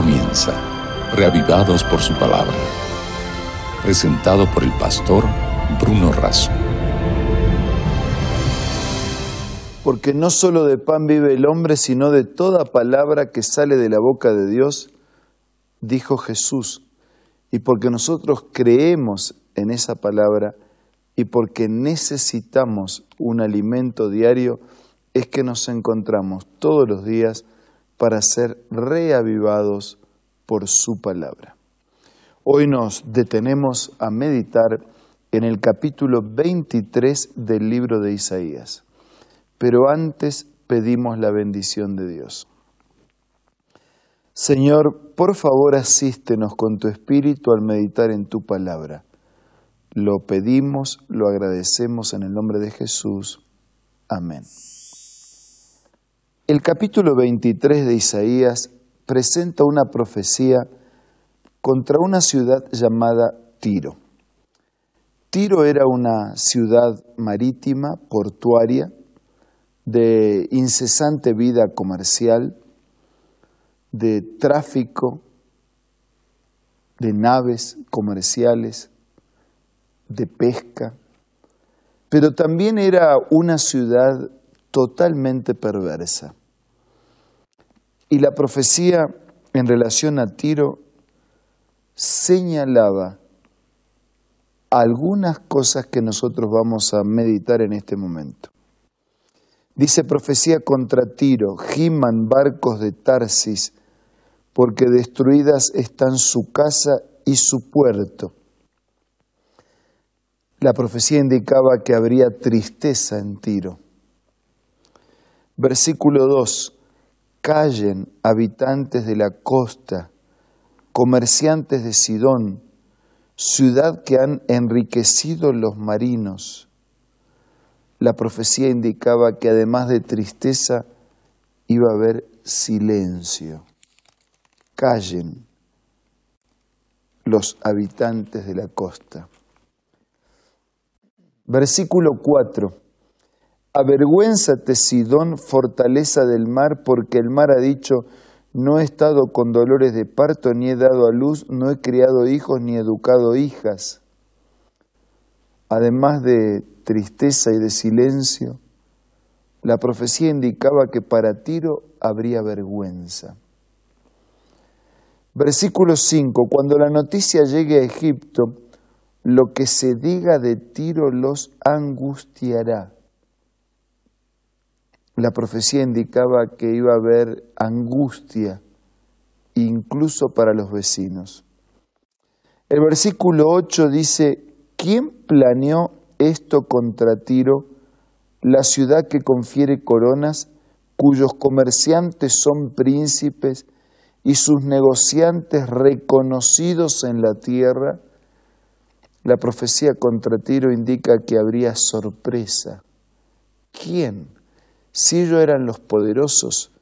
comienza, reavivados por su palabra. Presentado por el pastor Bruno Razo. Porque no solo de pan vive el hombre, sino de toda palabra que sale de la boca de Dios, dijo Jesús. Y porque nosotros creemos en esa palabra y porque necesitamos un alimento diario, es que nos encontramos todos los días para ser reavivados por su palabra. Hoy nos detenemos a meditar en el capítulo 23 del libro de Isaías, pero antes pedimos la bendición de Dios. Señor, por favor asístenos con tu espíritu al meditar en tu palabra. Lo pedimos, lo agradecemos en el nombre de Jesús. Amén. El capítulo 23 de Isaías presenta una profecía contra una ciudad llamada Tiro. Tiro era una ciudad marítima, portuaria, de incesante vida comercial, de tráfico, de naves comerciales, de pesca, pero también era una ciudad totalmente perversa. Y la profecía en relación a Tiro señalaba algunas cosas que nosotros vamos a meditar en este momento. Dice profecía contra Tiro, giman barcos de Tarsis, porque destruidas están su casa y su puerto. La profecía indicaba que habría tristeza en Tiro. Versículo 2. Callen habitantes de la costa, comerciantes de Sidón, ciudad que han enriquecido los marinos. La profecía indicaba que además de tristeza iba a haber silencio. Callen los habitantes de la costa. Versículo 4. Avergüénzate, Sidón, fortaleza del mar, porque el mar ha dicho, no he estado con dolores de parto, ni he dado a luz, no he criado hijos, ni educado hijas. Además de tristeza y de silencio, la profecía indicaba que para Tiro habría vergüenza. Versículo 5. Cuando la noticia llegue a Egipto, lo que se diga de Tiro los angustiará. La profecía indicaba que iba a haber angustia, incluso para los vecinos. El versículo 8 dice, ¿quién planeó esto contra Tiro, la ciudad que confiere coronas, cuyos comerciantes son príncipes y sus negociantes reconocidos en la tierra? La profecía contra Tiro indica que habría sorpresa. ¿Quién? Si ellos eran los poderosos,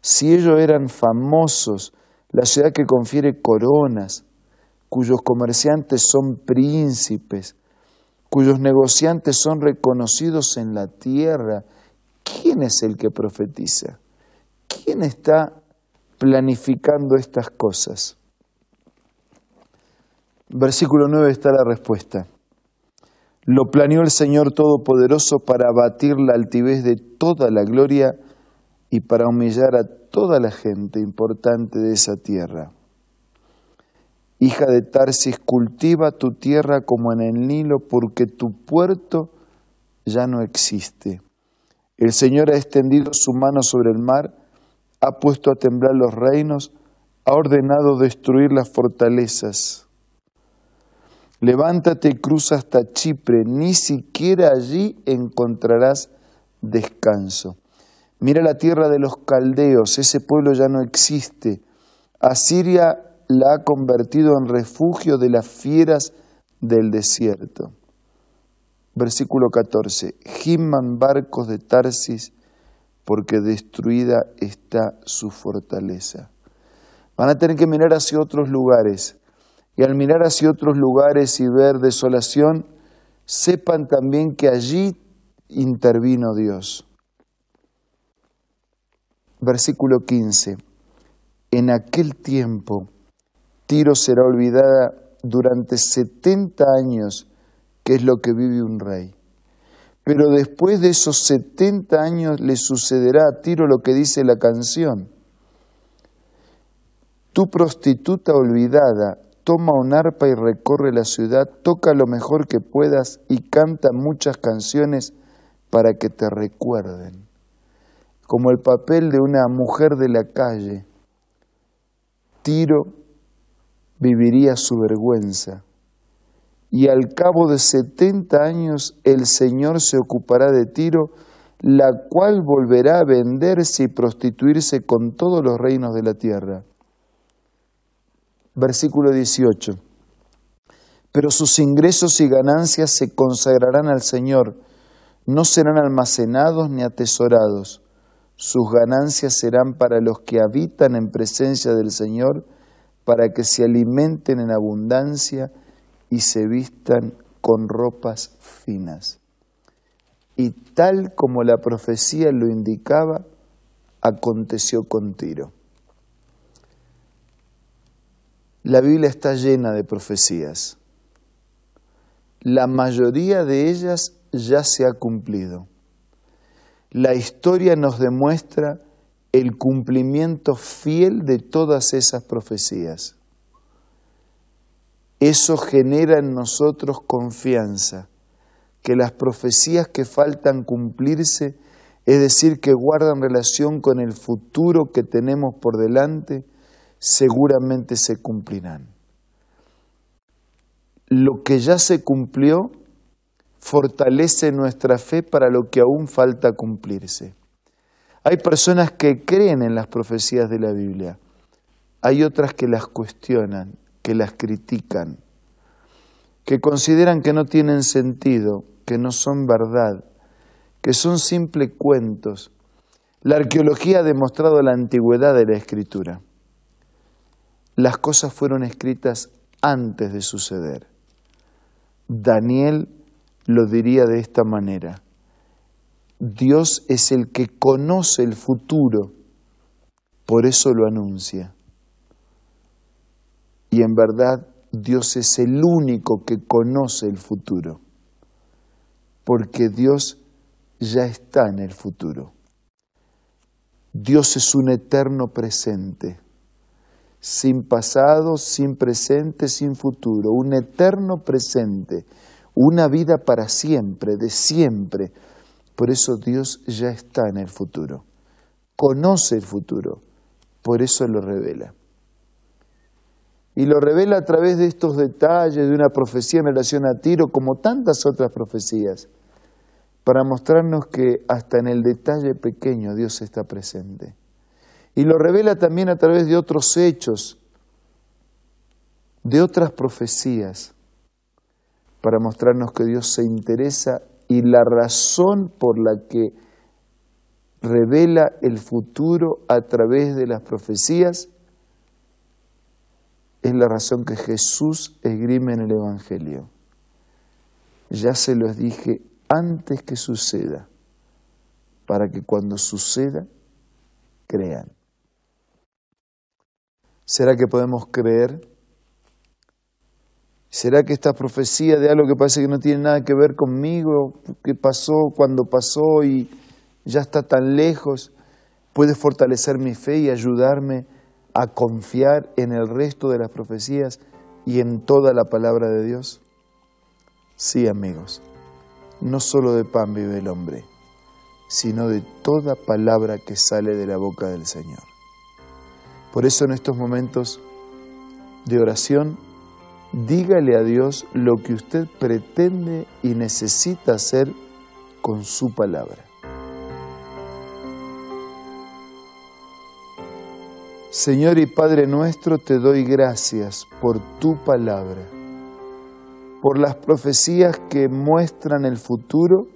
si ellos eran famosos, la ciudad que confiere coronas, cuyos comerciantes son príncipes, cuyos negociantes son reconocidos en la tierra, ¿quién es el que profetiza? ¿Quién está planificando estas cosas? Versículo 9 está la respuesta. Lo planeó el Señor Todopoderoso para abatir la altivez de toda la gloria y para humillar a toda la gente importante de esa tierra. Hija de Tarsis, cultiva tu tierra como en el Nilo, porque tu puerto ya no existe. El Señor ha extendido su mano sobre el mar, ha puesto a temblar los reinos, ha ordenado destruir las fortalezas. Levántate y cruza hasta Chipre, ni siquiera allí encontrarás descanso. Mira la tierra de los caldeos, ese pueblo ya no existe. Asiria la ha convertido en refugio de las fieras del desierto. Versículo 14. Giman barcos de Tarsis, porque destruida está su fortaleza. Van a tener que mirar hacia otros lugares y al mirar hacia otros lugares y ver desolación, sepan también que allí intervino Dios. Versículo 15. en aquel tiempo Tiro será olvidada durante 70 años, que es lo que vive un rey. Pero después de esos 70 años le sucederá a Tiro lo que dice la canción. Tu prostituta olvidada toma un arpa y recorre la ciudad, toca lo mejor que puedas y canta muchas canciones para que te recuerden. Como el papel de una mujer de la calle, Tiro viviría su vergüenza. Y al cabo de setenta años el Señor se ocupará de Tiro, la cual volverá a venderse y prostituirse con todos los reinos de la tierra versículo 18. Pero sus ingresos y ganancias se consagrarán al Señor, no serán almacenados ni atesorados. Sus ganancias serán para los que habitan en presencia del Señor, para que se alimenten en abundancia y se vistan con ropas finas. Y tal como la profecía lo indicaba, aconteció con Tiro. La Biblia está llena de profecías. La mayoría de ellas ya se ha cumplido. La historia nos demuestra el cumplimiento fiel de todas esas profecías. Eso genera en nosotros confianza, que las profecías que faltan cumplirse, es decir, que guardan relación con el futuro que tenemos por delante, seguramente se cumplirán. Lo que ya se cumplió fortalece nuestra fe para lo que aún falta cumplirse. Hay personas que creen en las profecías de la Biblia, hay otras que las cuestionan, que las critican, que consideran que no tienen sentido, que no son verdad, que son simples cuentos. La arqueología ha demostrado la antigüedad de la escritura las cosas fueron escritas antes de suceder. Daniel lo diría de esta manera. Dios es el que conoce el futuro, por eso lo anuncia. Y en verdad Dios es el único que conoce el futuro, porque Dios ya está en el futuro. Dios es un eterno presente sin pasado, sin presente, sin futuro, un eterno presente, una vida para siempre, de siempre. Por eso Dios ya está en el futuro, conoce el futuro, por eso lo revela. Y lo revela a través de estos detalles de una profecía en relación a Tiro, como tantas otras profecías, para mostrarnos que hasta en el detalle pequeño Dios está presente. Y lo revela también a través de otros hechos, de otras profecías, para mostrarnos que Dios se interesa y la razón por la que revela el futuro a través de las profecías es la razón que Jesús esgrime en el Evangelio. Ya se los dije antes que suceda, para que cuando suceda, crean. ¿Será que podemos creer? ¿Será que esta profecía de algo que parece que no tiene nada que ver conmigo, que pasó cuando pasó y ya está tan lejos, puede fortalecer mi fe y ayudarme a confiar en el resto de las profecías y en toda la palabra de Dios? Sí, amigos, no solo de pan vive el hombre, sino de toda palabra que sale de la boca del Señor. Por eso en estos momentos de oración, dígale a Dios lo que usted pretende y necesita hacer con su palabra. Señor y Padre nuestro, te doy gracias por tu palabra, por las profecías que muestran el futuro,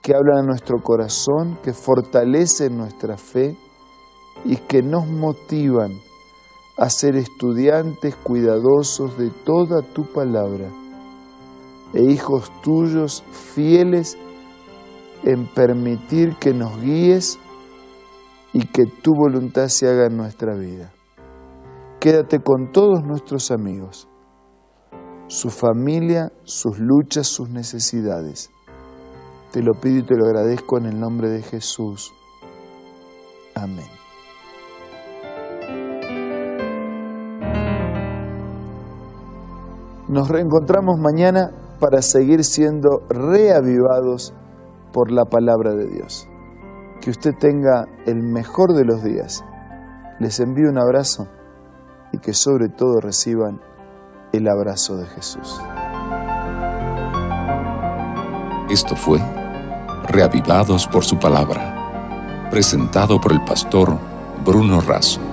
que hablan a nuestro corazón, que fortalecen nuestra fe y que nos motivan a ser estudiantes cuidadosos de toda tu palabra e hijos tuyos fieles en permitir que nos guíes y que tu voluntad se haga en nuestra vida. Quédate con todos nuestros amigos, su familia, sus luchas, sus necesidades. Te lo pido y te lo agradezco en el nombre de Jesús. Amén. Nos reencontramos mañana para seguir siendo reavivados por la palabra de Dios. Que usted tenga el mejor de los días. Les envío un abrazo y que sobre todo reciban el abrazo de Jesús. Esto fue Reavivados por su palabra, presentado por el pastor Bruno Razo.